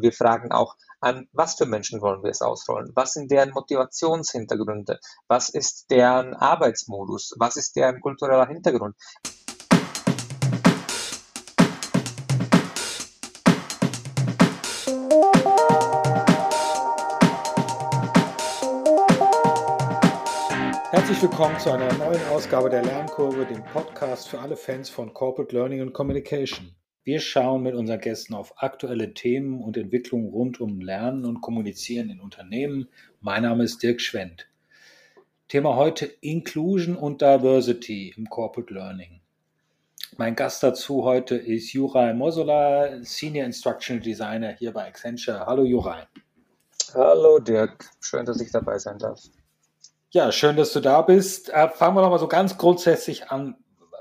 Wir fragen auch, an was für Menschen wollen wir es ausrollen? Was sind deren Motivationshintergründe? Was ist deren Arbeitsmodus? Was ist deren kultureller Hintergrund? Herzlich willkommen zu einer neuen Ausgabe der Lernkurve, dem Podcast für alle Fans von Corporate Learning und Communication. Wir schauen mit unseren Gästen auf aktuelle Themen und Entwicklungen rund um Lernen und Kommunizieren in Unternehmen. Mein Name ist Dirk Schwendt. Thema heute Inclusion und Diversity im Corporate Learning. Mein Gast dazu heute ist Juraj Mosola, Senior Instructional Designer hier bei Accenture. Hallo Juraj. Hallo Dirk, schön, dass ich dabei sein darf. Ja, schön, dass du da bist. Äh, fangen wir doch mal so ganz grundsätzlich an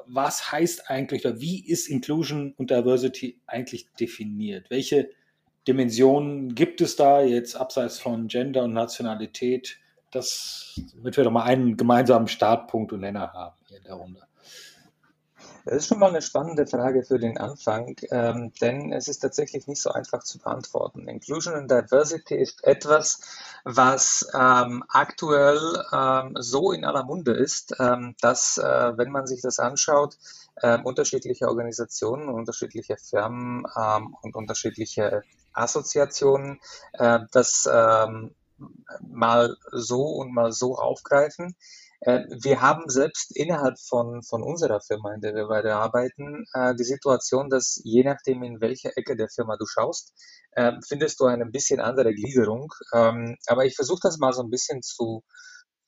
was heißt eigentlich oder wie ist Inclusion und Diversity eigentlich definiert? Welche Dimensionen gibt es da jetzt abseits von Gender und Nationalität? Das, damit wir doch mal einen gemeinsamen Startpunkt und Nenner haben hier in der Runde. Das ist schon mal eine spannende Frage für den Anfang, ähm, denn es ist tatsächlich nicht so einfach zu beantworten. Inclusion and Diversity ist etwas, was ähm, aktuell ähm, so in aller Munde ist, ähm, dass, äh, wenn man sich das anschaut, äh, unterschiedliche Organisationen, unterschiedliche Firmen ähm, und unterschiedliche Assoziationen äh, das ähm, mal so und mal so aufgreifen. Äh, wir haben selbst innerhalb von, von unserer Firma, in der wir beide arbeiten, äh, die Situation, dass je nachdem, in welche Ecke der Firma du schaust, äh, findest du eine bisschen andere Gliederung. Ähm, aber ich versuche das mal so ein bisschen zu,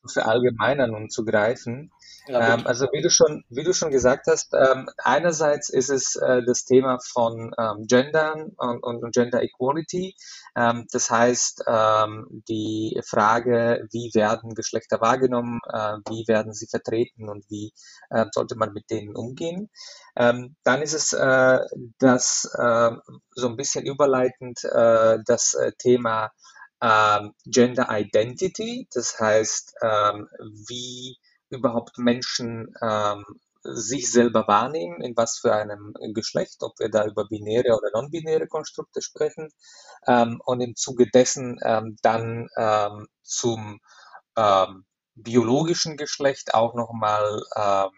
verallgemeinern und zu greifen. Ja, ähm, also wie du schon, wie du schon gesagt hast, ähm, einerseits ist es äh, das Thema von ähm, Gendern und, und, Gender Equality. Ähm, das heißt, ähm, die Frage, wie werden Geschlechter wahrgenommen, äh, wie werden sie vertreten und wie äh, sollte man mit denen umgehen. Ähm, dann ist es äh, das äh, so ein bisschen überleitend äh, das Thema ähm, Gender Identity, das heißt, ähm, wie überhaupt Menschen ähm, sich selber wahrnehmen, in was für einem Geschlecht, ob wir da über binäre oder non-binäre Konstrukte sprechen ähm, und im Zuge dessen ähm, dann ähm, zum biologischen Geschlecht auch nochmal ähm,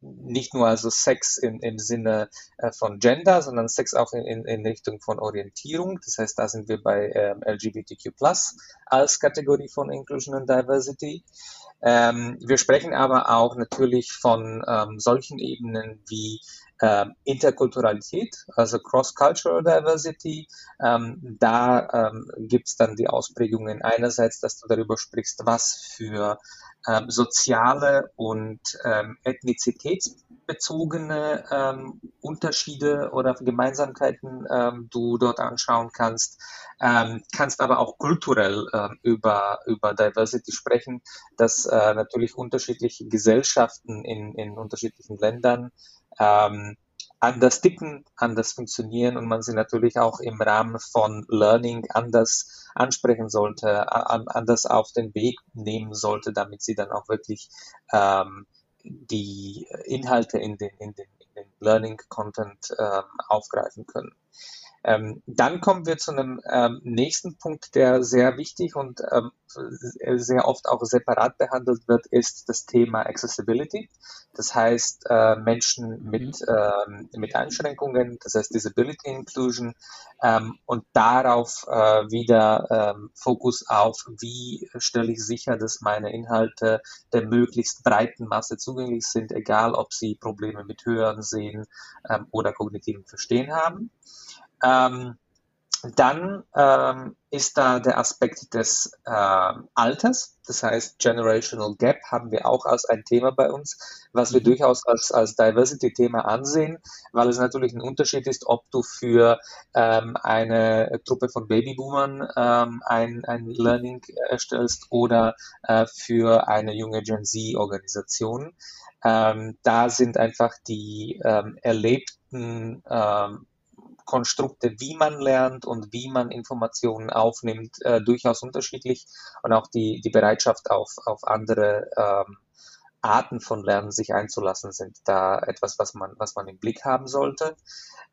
nicht nur also Sex im, im Sinne äh, von Gender, sondern Sex auch in, in, Richtung von Orientierung. Das heißt, da sind wir bei ähm, LGBTQ als Kategorie von Inclusion and Diversity. Ähm, wir sprechen aber auch natürlich von ähm, solchen Ebenen wie ähm, Interkulturalität, also Cross-Cultural Diversity. Ähm, da ähm, gibt es dann die Ausprägungen einerseits, dass du darüber sprichst, was für ähm, soziale und ähm, ethnizitätsbezogene ähm, Unterschiede oder Gemeinsamkeiten ähm, du dort anschauen kannst, ähm, kannst aber auch kulturell ähm, über, über Diversity sprechen, dass äh, natürlich unterschiedliche Gesellschaften in, in unterschiedlichen Ländern ähm, anders ticken, anders funktionieren und man sie natürlich auch im Rahmen von Learning anders ansprechen sollte, anders auf den Weg nehmen sollte, damit sie dann auch wirklich ähm, die Inhalte in den, in den, in den Learning Content ähm, aufgreifen können. Ähm, dann kommen wir zu einem ähm, nächsten Punkt, der sehr wichtig und ähm, sehr oft auch separat behandelt wird, ist das Thema Accessibility. Das heißt, äh, Menschen mit, äh, mit Einschränkungen, das heißt Disability Inclusion ähm, und darauf äh, wieder ähm, Fokus auf, wie stelle ich sicher, dass meine Inhalte der möglichst breiten Masse zugänglich sind, egal ob sie Probleme mit Hören, Sehen ähm, oder kognitiven Verstehen haben. Ähm, dann ähm, ist da der Aspekt des äh, Alters, das heißt Generational Gap haben wir auch als ein Thema bei uns, was wir mhm. durchaus als, als Diversity-Thema ansehen, weil es natürlich ein Unterschied ist, ob du für ähm, eine Truppe von Babyboomern ähm, ein, ein Learning erstellst oder äh, für eine junge Gen Z-Organisation. Ähm, da sind einfach die ähm, erlebten ähm, Konstrukte, wie man lernt und wie man Informationen aufnimmt, äh, durchaus unterschiedlich und auch die, die Bereitschaft auf, auf andere ähm, Arten von Lernen sich einzulassen, sind da etwas, was man, was man im Blick haben sollte.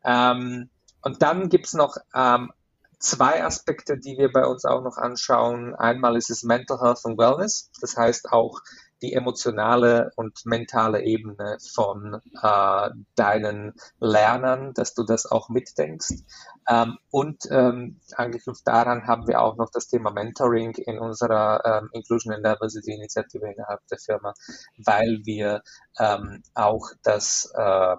Ähm, und dann gibt's noch ähm, zwei Aspekte, die wir bei uns auch noch anschauen. Einmal ist es Mental Health und Wellness, das heißt auch die emotionale und mentale Ebene von äh, deinen Lernern, dass du das auch mitdenkst. Ähm, und ähm, angeknüpft daran haben wir auch noch das Thema Mentoring in unserer ähm, Inclusion and Diversity Initiative innerhalb der Firma, weil wir ähm, auch das äh,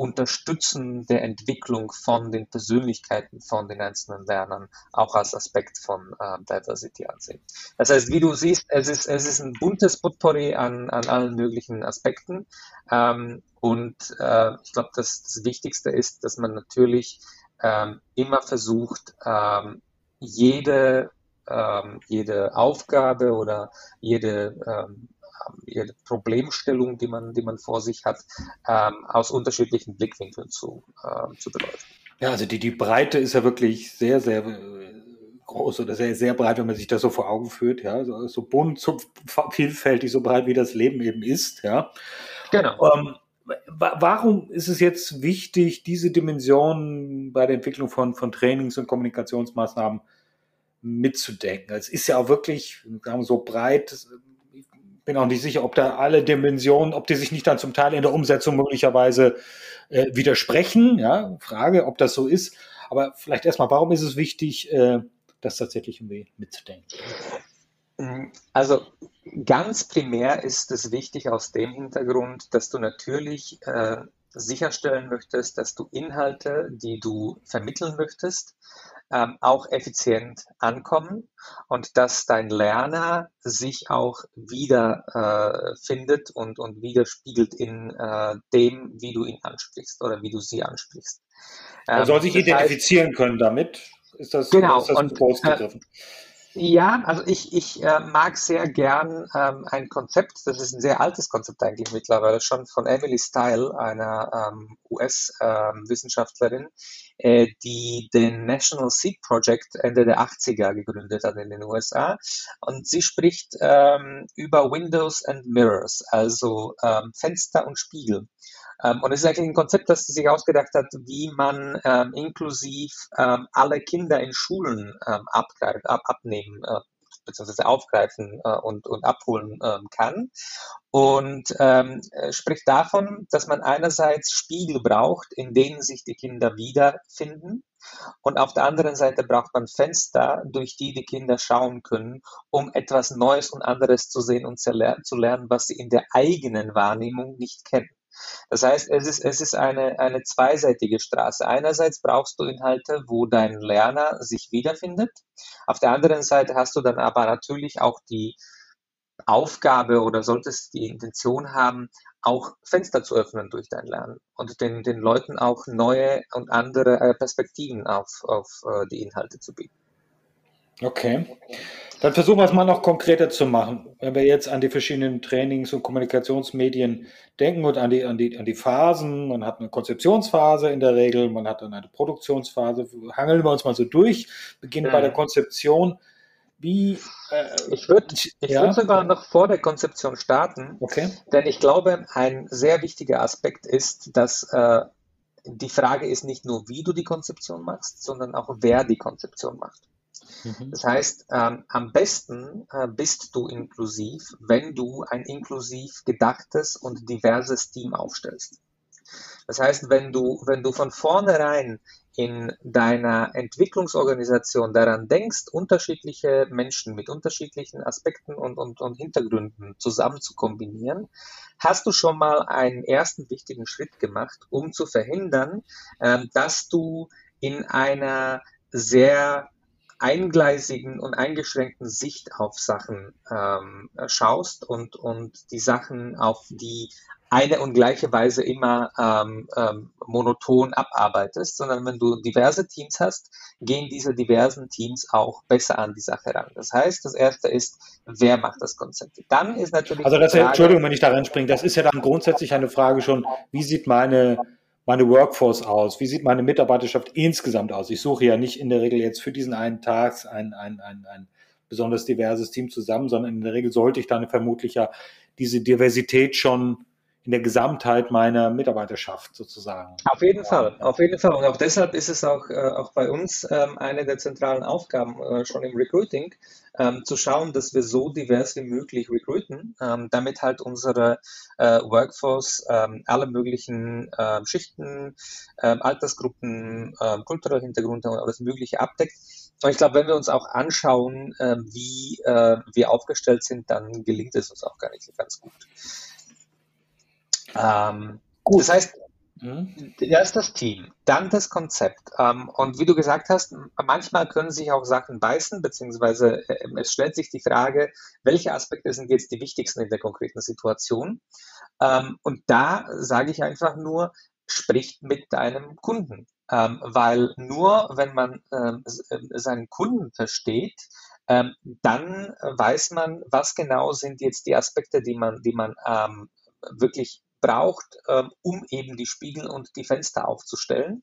Unterstützen der Entwicklung von den Persönlichkeiten von den einzelnen Lernern auch als Aspekt von äh, Diversity ansehen. Das heißt, wie du siehst, es ist, es ist ein buntes Potpourri an, an allen möglichen Aspekten. Ähm, und äh, ich glaube, das, das Wichtigste ist, dass man natürlich ähm, immer versucht, ähm, jede, ähm, jede Aufgabe oder jede ähm, ihre Problemstellung, die man, die man vor sich hat, ähm, aus unterschiedlichen Blickwinkeln zu, äh, zu beleuchten. Ja, also die, die Breite ist ja wirklich sehr, sehr äh, groß oder sehr, sehr breit, wenn man sich das so vor Augen führt, ja, so, so bunt, so vielfältig, so breit wie das Leben eben ist, ja. Genau. Ähm, warum ist es jetzt wichtig, diese Dimension bei der Entwicklung von, von Trainings- und Kommunikationsmaßnahmen mitzudenken? Es ist ja auch wirklich wir, so breit, bin auch nicht sicher, ob da alle Dimensionen, ob die sich nicht dann zum Teil in der Umsetzung möglicherweise äh, widersprechen. Ja, Frage, ob das so ist. Aber vielleicht erstmal, warum ist es wichtig, äh, das tatsächlich mitzudenken? Also ganz primär ist es wichtig aus dem Hintergrund, dass du natürlich äh, sicherstellen möchtest, dass du Inhalte, die du vermitteln möchtest, ähm, auch effizient ankommen und dass dein Lerner sich auch wieder äh, findet und, und widerspiegelt in äh, dem, wie du ihn ansprichst oder wie du sie ansprichst. Ähm, er soll sich identifizieren heißt, können damit. Ist das, genau, ist das und, äh? Ja, also ich, ich äh, mag sehr gern ähm, ein Konzept, das ist ein sehr altes Konzept eigentlich mittlerweile, schon von Emily Style, einer ähm, US-Wissenschaftlerin, ähm, äh, die den National Seed Project Ende der 80er gegründet hat in den USA. Und sie spricht ähm, über Windows and Mirrors, also ähm, Fenster und Spiegel. Ähm, und es ist eigentlich ein Konzept, das sie sich ausgedacht hat, wie man ähm, inklusiv ähm, alle Kinder in Schulen ähm, abgreift, ab, abnehmen äh, bzw. aufgreifen äh, und, und abholen ähm, kann. Und ähm, spricht davon, dass man einerseits Spiegel braucht, in denen sich die Kinder wiederfinden. Und auf der anderen Seite braucht man Fenster, durch die die Kinder schauen können, um etwas Neues und anderes zu sehen und zu lernen, was sie in der eigenen Wahrnehmung nicht kennen. Das heißt, es ist, es ist eine, eine zweiseitige Straße. Einerseits brauchst du Inhalte, wo dein Lerner sich wiederfindet. Auf der anderen Seite hast du dann aber natürlich auch die Aufgabe oder solltest die Intention haben, auch Fenster zu öffnen durch dein Lernen und den, den Leuten auch neue und andere äh, Perspektiven auf, auf äh, die Inhalte zu bieten. Okay. Dann versuchen wir es mal noch konkreter zu machen. Wenn wir jetzt an die verschiedenen Trainings- und Kommunikationsmedien denken und an die, an, die, an die Phasen, man hat eine Konzeptionsphase in der Regel, man hat dann eine Produktionsphase, hangeln wir uns mal so durch, beginnen ja. bei der Konzeption. Wie, äh, ich würde ich ja? würd sogar noch vor der Konzeption starten, okay. denn ich glaube, ein sehr wichtiger Aspekt ist, dass äh, die Frage ist nicht nur, wie du die Konzeption machst, sondern auch, wer die Konzeption macht. Mhm. Das heißt, ähm, am besten äh, bist du inklusiv, wenn du ein inklusiv gedachtes und diverses Team aufstellst. Das heißt, wenn du, wenn du von vornherein in deiner Entwicklungsorganisation daran denkst, unterschiedliche Menschen mit unterschiedlichen Aspekten und, und, und Hintergründen zusammen zu kombinieren, hast du schon mal einen ersten wichtigen Schritt gemacht, um zu verhindern, äh, dass du in einer sehr eingleisigen und eingeschränkten Sicht auf Sachen ähm, schaust und, und die Sachen auf die eine und gleiche Weise immer ähm, ähm, monoton abarbeitest, sondern wenn du diverse Teams hast, gehen diese diversen Teams auch besser an die Sache ran. Das heißt, das erste ist, wer macht das Konzept? Dann ist natürlich. Also das, Frage, Entschuldigung, wenn ich da reinspringe, das ist ja dann grundsätzlich eine Frage schon, wie sieht meine meine Workforce aus? Wie sieht meine Mitarbeiterschaft insgesamt aus? Ich suche ja nicht in der Regel jetzt für diesen einen Tag ein, ein, ein, ein besonders diverses Team zusammen, sondern in der Regel sollte ich dann vermutlich ja diese Diversität schon in der Gesamtheit meiner Mitarbeiterschaft sozusagen. Auf jeden Fall, auf jeden Fall. Und auch deshalb ist es auch, äh, auch bei uns ähm, eine der zentralen Aufgaben äh, schon im Recruiting, ähm, zu schauen, dass wir so divers wie möglich recruiten, ähm, damit halt unsere äh, Workforce alle möglichen Schichten, Altersgruppen, kulturelle Hintergründe und alles Mögliche abdeckt. Und ich glaube, wenn wir uns auch anschauen, wie wir aufgestellt sind, dann gelingt es uns auch gar nicht ganz gut. Ähm, Gut. Das heißt, mhm. erst das Team, dann das Konzept. Ähm, und wie du gesagt hast, manchmal können sich auch Sachen beißen, beziehungsweise äh, es stellt sich die Frage, welche Aspekte sind jetzt die wichtigsten in der konkreten Situation? Ähm, und da sage ich einfach nur, spricht mit deinem Kunden. Ähm, weil nur wenn man ähm, äh, seinen Kunden versteht, ähm, dann weiß man, was genau sind jetzt die Aspekte, die man, die man ähm, wirklich braucht, ähm, um eben die Spiegel und die Fenster aufzustellen.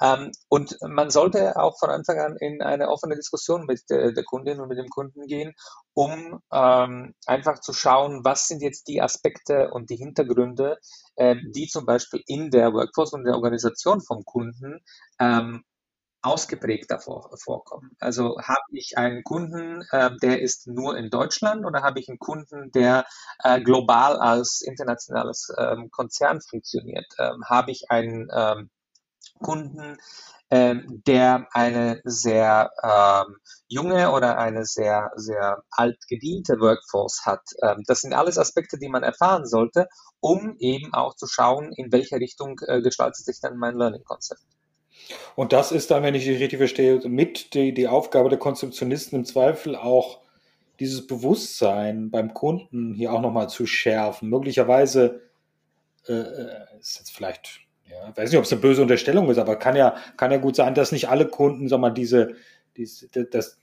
Ähm, und man sollte auch von Anfang an in eine offene Diskussion mit der, der Kundin und mit dem Kunden gehen, um ähm, einfach zu schauen, was sind jetzt die Aspekte und die Hintergründe, äh, die zum Beispiel in der Workforce und der Organisation vom Kunden ausgeprägter vor, vorkommen. Also habe ich einen Kunden, äh, der ist nur in Deutschland oder habe ich einen Kunden, der äh, global als internationales ähm, Konzern funktioniert? Ähm, habe ich einen ähm, Kunden, ähm, der eine sehr ähm, junge oder eine sehr, sehr alt gediente Workforce hat. Ähm, das sind alles Aspekte, die man erfahren sollte, um eben auch zu schauen, in welche Richtung äh, gestaltet sich dann mein Learning-Konzept. Und das ist dann, wenn ich dich richtig verstehe, mit die, die Aufgabe der Konzeptionisten im Zweifel auch dieses Bewusstsein beim Kunden hier auch nochmal zu schärfen. Möglicherweise äh, äh, ist jetzt vielleicht, ja, weiß nicht, ob es eine böse Unterstellung ist, aber kann ja, kann ja gut sein, dass nicht alle Kunden, sag mal, diese, diese das,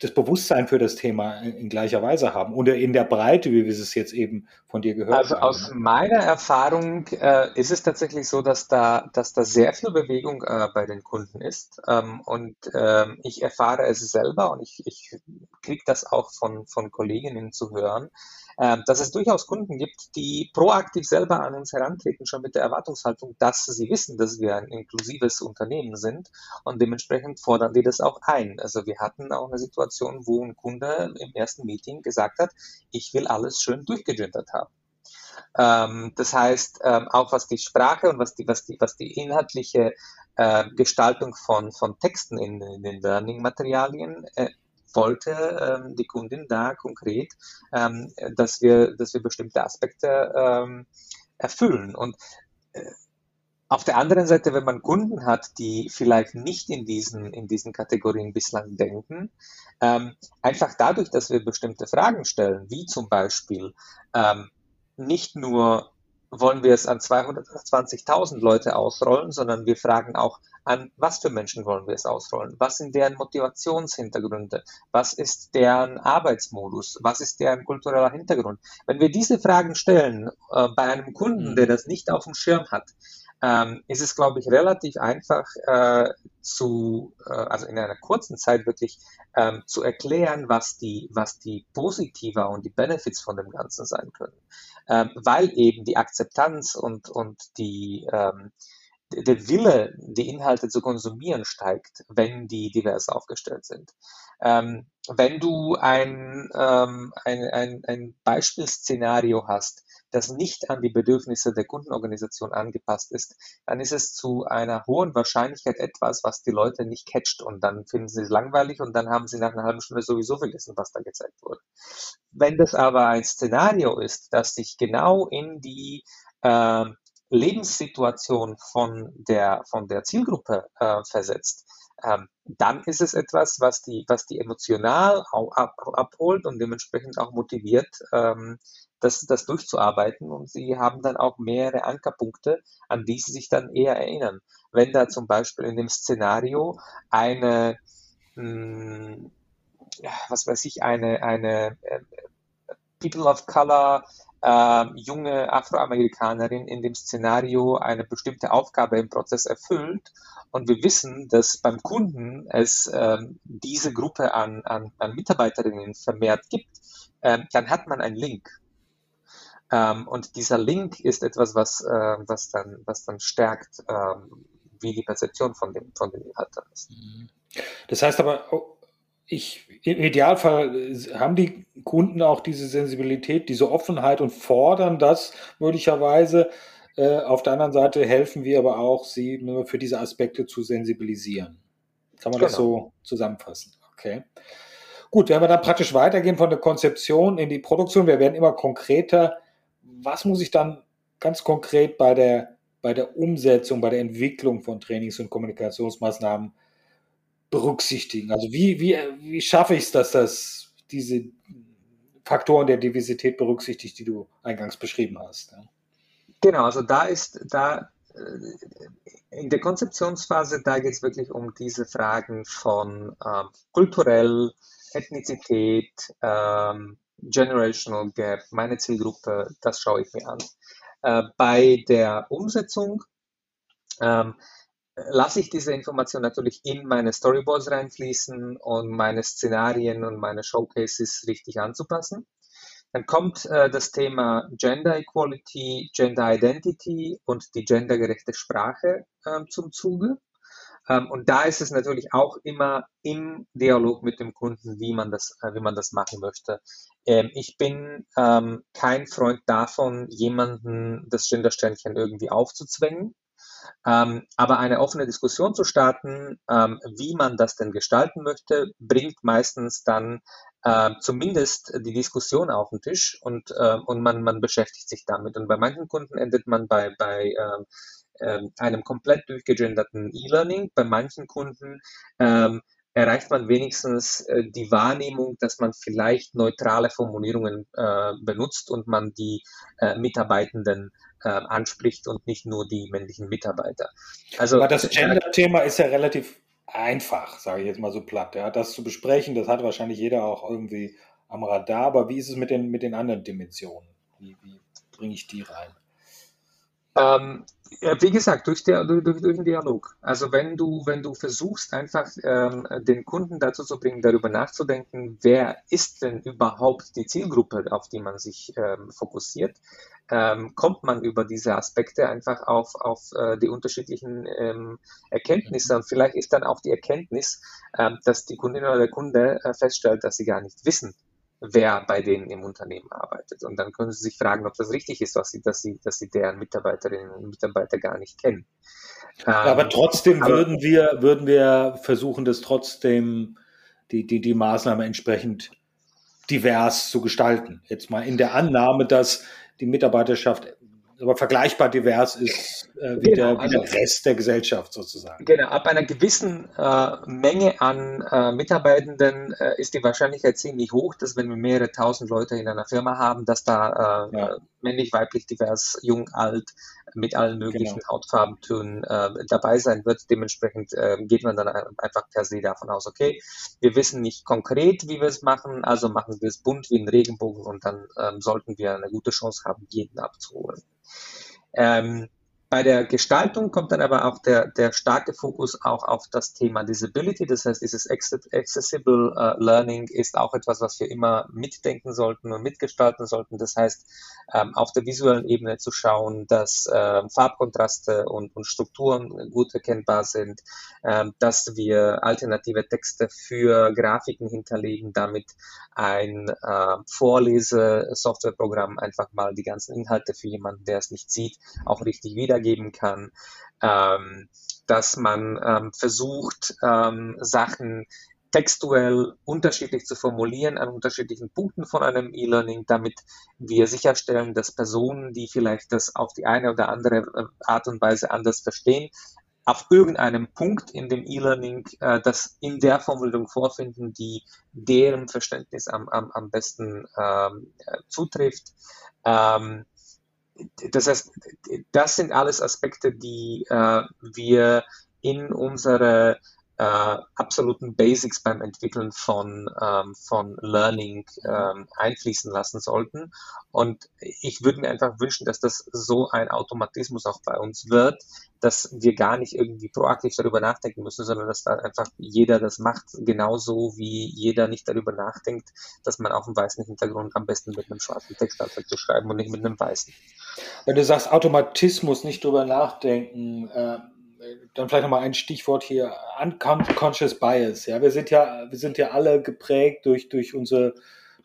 das Bewusstsein für das Thema in gleicher Weise haben oder in der Breite, wie wir es jetzt eben von dir gehört also haben. Also aus meiner Erfahrung äh, ist es tatsächlich so, dass da, dass da sehr viel Bewegung äh, bei den Kunden ist ähm, und ähm, ich erfahre es selber und ich, ich kriege das auch von, von Kolleginnen zu hören, dass es durchaus Kunden gibt, die proaktiv selber an uns herantreten, schon mit der Erwartungshaltung, dass sie wissen, dass wir ein inklusives Unternehmen sind und dementsprechend fordern die das auch ein. Also wir hatten auch eine Situation, wo ein Kunde im ersten Meeting gesagt hat, ich will alles schön durchgegendert haben. Ähm, das heißt, ähm, auch was die Sprache und was die, was die, was die inhaltliche äh, Gestaltung von, von Texten in, in den Learning-Materialien äh, wollte ähm, die Kundin da konkret, ähm, dass, wir, dass wir bestimmte Aspekte ähm, erfüllen. Und äh, auf der anderen Seite, wenn man Kunden hat, die vielleicht nicht in diesen, in diesen Kategorien bislang denken, ähm, einfach dadurch, dass wir bestimmte Fragen stellen, wie zum Beispiel ähm, nicht nur wollen wir es an 220.000 Leute ausrollen, sondern wir fragen auch, an was für Menschen wollen wir es ausrollen? Was sind deren Motivationshintergründe? Was ist deren Arbeitsmodus? Was ist deren kultureller Hintergrund? Wenn wir diese Fragen stellen äh, bei einem Kunden, der mhm. das nicht auf dem Schirm hat, ähm, ist es, glaube ich, relativ einfach äh, zu, äh, also in einer kurzen Zeit wirklich ähm, zu erklären, was die, was die Positiva und die Benefits von dem Ganzen sein können. Ähm, weil eben die Akzeptanz und, und die, ähm, der Wille, die Inhalte zu konsumieren, steigt, wenn die divers aufgestellt sind. Ähm, wenn du ein, ähm, ein, ein, ein Beispielszenario hast, das nicht an die Bedürfnisse der Kundenorganisation angepasst ist, dann ist es zu einer hohen Wahrscheinlichkeit etwas, was die Leute nicht catcht und dann finden sie es langweilig und dann haben sie nach einer halben Stunde sowieso vergessen, was da gezeigt wurde. Wenn das aber ein Szenario ist, das sich genau in die äh, Lebenssituation von der, von der Zielgruppe äh, versetzt, ähm, dann ist es etwas, was die, was die emotional ab, abholt und dementsprechend auch motiviert, ähm, das, das durchzuarbeiten. Und sie haben dann auch mehrere Ankerpunkte, an die sie sich dann eher erinnern. Wenn da zum Beispiel in dem Szenario eine, mh, hm, was weiß ich, eine, eine äh, People of Color äh, junge Afroamerikanerin in dem Szenario eine bestimmte Aufgabe im Prozess erfüllt und wir wissen, dass beim Kunden es äh, diese Gruppe an, an, an Mitarbeiterinnen vermehrt gibt, äh, dann hat man einen Link. Ähm, und dieser Link ist etwas, was, äh, was, dann, was dann stärkt, ähm, wie die Perzeption von dem, von dem Inhalt dann ist. Mhm. Das heißt aber, oh, ich, im Idealfall haben die Kunden auch diese Sensibilität, diese Offenheit und fordern das möglicherweise. Äh, auf der anderen Seite helfen wir aber auch, sie für diese Aspekte zu sensibilisieren. Kann man genau. das so zusammenfassen? Okay. Gut, wenn wir dann praktisch weitergehen von der Konzeption in die Produktion, wir werden immer konkreter. Was muss ich dann ganz konkret bei der, bei der Umsetzung, bei der Entwicklung von Trainings- und Kommunikationsmaßnahmen berücksichtigen? Also wie, wie, wie schaffe ich es, dass das diese Faktoren der Diversität berücksichtigt, die du eingangs beschrieben hast? Ja? Genau, also da ist, da äh, in der Konzeptionsphase, da geht es wirklich um diese Fragen von ähm, kulturell, Ethnizität, ähm, Generational Gap, meine Zielgruppe, das schaue ich mir an. Äh, bei der Umsetzung ähm, lasse ich diese Information natürlich in meine Storyboards reinfließen und meine Szenarien und meine Showcases richtig anzupassen. Dann kommt äh, das Thema Gender Equality, Gender Identity und die gendergerechte Sprache äh, zum Zuge. Ähm, und da ist es natürlich auch immer im Dialog mit dem Kunden, wie man das, äh, wie man das machen möchte. Ähm, ich bin ähm, kein Freund davon, jemanden das Gendersternchen irgendwie aufzuzwängen. Aber eine offene Diskussion zu starten, wie man das denn gestalten möchte, bringt meistens dann äh, zumindest die Diskussion auf den Tisch und, äh, und man, man beschäftigt sich damit. Und bei manchen Kunden endet man bei, bei äh, einem komplett durchgegenderten E-Learning. Bei manchen Kunden ähm, erreicht man wenigstens äh, die Wahrnehmung, dass man vielleicht neutrale Formulierungen äh, benutzt und man die äh, Mitarbeitenden äh, anspricht und nicht nur die männlichen Mitarbeiter. Also, Aber das Gender-Thema ist ja relativ einfach, sage ich jetzt mal so platt. Ja, das zu besprechen, das hat wahrscheinlich jeder auch irgendwie am Radar. Aber wie ist es mit den, mit den anderen Dimensionen? Wie, wie bringe ich die rein? Ähm, wie gesagt, durch, der, durch, durch, den Dialog. Also wenn du, wenn du versuchst, einfach ähm, den Kunden dazu zu bringen, darüber nachzudenken, wer ist denn überhaupt die Zielgruppe, auf die man sich ähm, fokussiert, ähm, kommt man über diese Aspekte einfach auf, auf äh, die unterschiedlichen ähm, Erkenntnisse. Und vielleicht ist dann auch die Erkenntnis, ähm, dass die Kundin oder der Kunde äh, feststellt, dass sie gar nicht wissen, wer bei denen im Unternehmen arbeitet. Und dann können Sie sich fragen, ob das richtig ist, was Sie, dass, Sie, dass Sie deren Mitarbeiterinnen und Mitarbeiter gar nicht kennen. aber ähm, trotzdem aber, würden, wir, würden wir versuchen, das trotzdem die, die, die Maßnahme entsprechend divers zu gestalten. Jetzt mal in der Annahme, dass die Mitarbeiterschaft aber vergleichbar divers ist äh, wie, genau, der, wie der also Rest der Gesellschaft sozusagen. Genau, ab einer gewissen äh, Menge an äh, Mitarbeitenden äh, ist die Wahrscheinlichkeit ziemlich hoch, dass wenn wir mehrere tausend Leute in einer Firma haben, dass da äh, ja. männlich, weiblich, divers, jung, alt, mit allen möglichen genau. Hautfarbentönen äh, dabei sein wird. Dementsprechend geht man dann einfach per se davon aus, okay, wir wissen nicht konkret, wie wir es machen, also machen wir es bunt wie ein Regenbogen und dann ähm, sollten wir eine gute Chance haben, jeden abzuholen. Ähm, bei der Gestaltung kommt dann aber auch der, der starke Fokus auch auf das Thema Disability. Das heißt, dieses Accessible uh, Learning ist auch etwas, was wir immer mitdenken sollten und mitgestalten sollten. Das heißt, ähm, auf der visuellen Ebene zu schauen, dass ähm, Farbkontraste und, und, Strukturen gut erkennbar sind, ähm, dass wir alternative Texte für Grafiken hinterlegen, damit ein äh, Vorlese-Softwareprogramm einfach mal die ganzen Inhalte für jemanden, der es nicht sieht, auch richtig wieder wiedergeben kann, ähm, dass man ähm, versucht, ähm, Sachen textuell unterschiedlich zu formulieren an unterschiedlichen Punkten von einem E-Learning, damit wir sicherstellen, dass Personen, die vielleicht das auf die eine oder andere äh, Art und Weise anders verstehen, auf irgendeinem Punkt in dem E-Learning äh, das in der Formulierung vorfinden, die deren Verständnis am, am, am besten ähm, äh, zutrifft. Ähm, das heißt, das sind alles Aspekte, die äh, wir in unsere äh, absoluten Basics beim Entwickeln von, ähm, von Learning ähm, einfließen lassen sollten. Und ich würde mir einfach wünschen, dass das so ein Automatismus auch bei uns wird, dass wir gar nicht irgendwie proaktiv darüber nachdenken müssen, sondern dass da einfach jeder das macht, genauso wie jeder nicht darüber nachdenkt, dass man auf dem weißen Hintergrund am besten mit einem schwarzen Text anfängt zu schreiben und nicht mit einem weißen. Wenn du sagst Automatismus, nicht drüber nachdenken, äh, dann vielleicht nochmal ein Stichwort hier, unconscious bias. Ja, wir sind ja, wir sind ja alle geprägt durch, durch unsere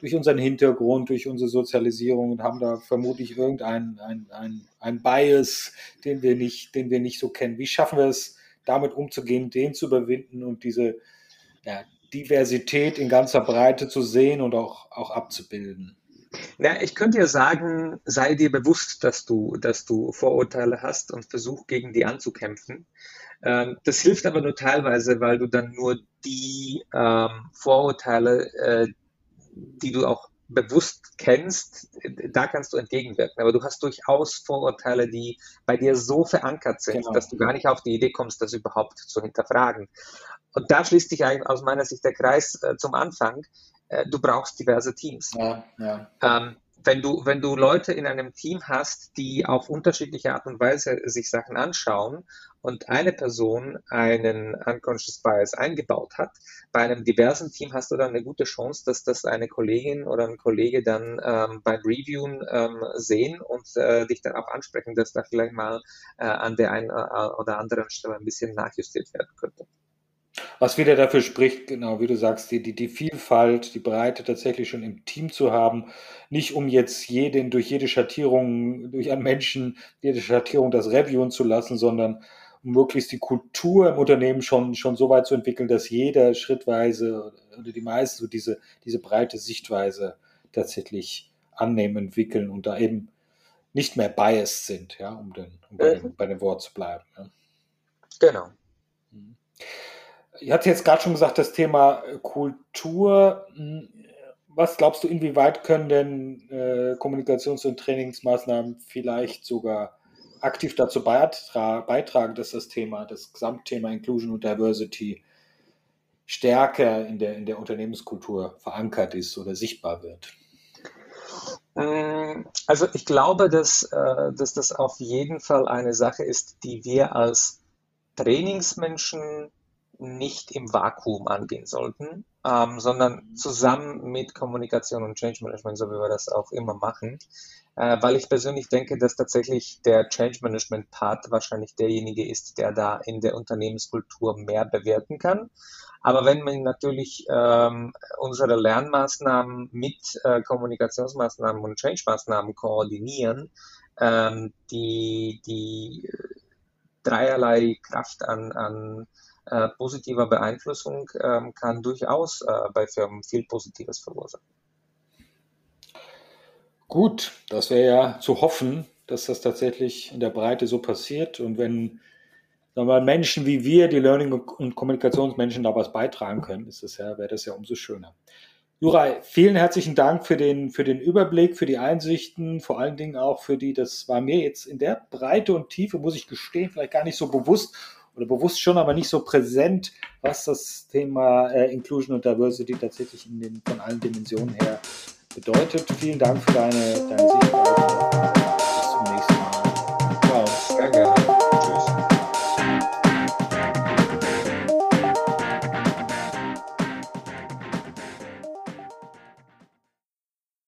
durch unseren Hintergrund, durch unsere Sozialisierung und haben da vermutlich irgendeinen ein, ein, ein Bias, den wir, nicht, den wir nicht so kennen. Wie schaffen wir es, damit umzugehen, den zu überwinden und diese ja, Diversität in ganzer Breite zu sehen und auch, auch abzubilden? Na, ich könnte ja sagen, sei dir bewusst, dass du, dass du Vorurteile hast und versuch gegen die anzukämpfen. Ähm, das hilft aber nur teilweise, weil du dann nur die ähm, Vorurteile, äh, die du auch bewusst kennst, da kannst du entgegenwirken. Aber du hast durchaus Vorurteile, die bei dir so verankert sind, genau. dass du gar nicht auf die Idee kommst, das überhaupt zu hinterfragen. Und da schließt sich aus meiner Sicht der Kreis äh, zum Anfang. Äh, du brauchst diverse Teams. Ja, ja. Ähm, wenn du, wenn du Leute in einem Team hast, die auf unterschiedliche Art und Weise sich Sachen anschauen und eine Person einen Unconscious Bias eingebaut hat, bei einem diversen Team hast du dann eine gute Chance, dass das eine Kollegin oder ein Kollege dann ähm, beim Reviewen ähm, sehen und äh, dich dann auch ansprechen, dass da vielleicht mal äh, an der einen äh, oder anderen Stelle ein bisschen nachjustiert werden könnte. Was wieder dafür spricht, genau wie du sagst, die, die, die Vielfalt, die Breite tatsächlich schon im Team zu haben, nicht um jetzt jeden durch jede Schattierung, durch einen Menschen, jede Schattierung das reviewen zu lassen, sondern um möglichst die Kultur im Unternehmen schon, schon so weit zu entwickeln, dass jeder schrittweise oder die meisten so diese, diese breite Sichtweise tatsächlich annehmen, entwickeln und da eben nicht mehr biased sind, ja, um, den, um bei, dem, bei dem Wort zu bleiben. Ja. Genau. Mhm. Ich hatte jetzt gerade schon gesagt, das Thema äh, Kultur. Hm, was glaubst du, inwieweit können denn äh, Kommunikations- und Trainingsmaßnahmen vielleicht sogar aktiv dazu beitra beitragen, dass das Thema, das Gesamtthema Inclusion und Diversity stärker in der, in der Unternehmenskultur verankert ist oder sichtbar wird? Hm, also ich glaube, dass, äh, dass das auf jeden Fall eine Sache ist, die wir als Trainingsmenschen nicht im Vakuum angehen sollten, ähm, sondern zusammen mit Kommunikation und Change Management, so wie wir das auch immer machen, äh, weil ich persönlich denke, dass tatsächlich der Change Management Part wahrscheinlich derjenige ist, der da in der Unternehmenskultur mehr bewirken kann. Aber wenn man natürlich ähm, unsere Lernmaßnahmen mit äh, Kommunikationsmaßnahmen und Change-Maßnahmen koordinieren, ähm, die, die dreierlei Kraft an, an äh, positiver Beeinflussung ähm, kann durchaus äh, bei Firmen viel Positives verursachen. Gut, das wäre ja zu hoffen, dass das tatsächlich in der Breite so passiert. Und wenn wir, Menschen wie wir, die Learning- und Kommunikationsmenschen, da was beitragen können, ist das ja, wäre das ja umso schöner. Juraj, vielen herzlichen Dank für den, für den Überblick, für die Einsichten, vor allen Dingen auch für die, das war mir jetzt in der Breite und Tiefe, muss ich gestehen, vielleicht gar nicht so bewusst oder bewusst schon, aber nicht so präsent, was das Thema äh, Inclusion und Diversity tatsächlich in den, von allen Dimensionen her bedeutet. Vielen Dank für deine, deine Sicht. Bis zum nächsten Mal. Ciao. Danke.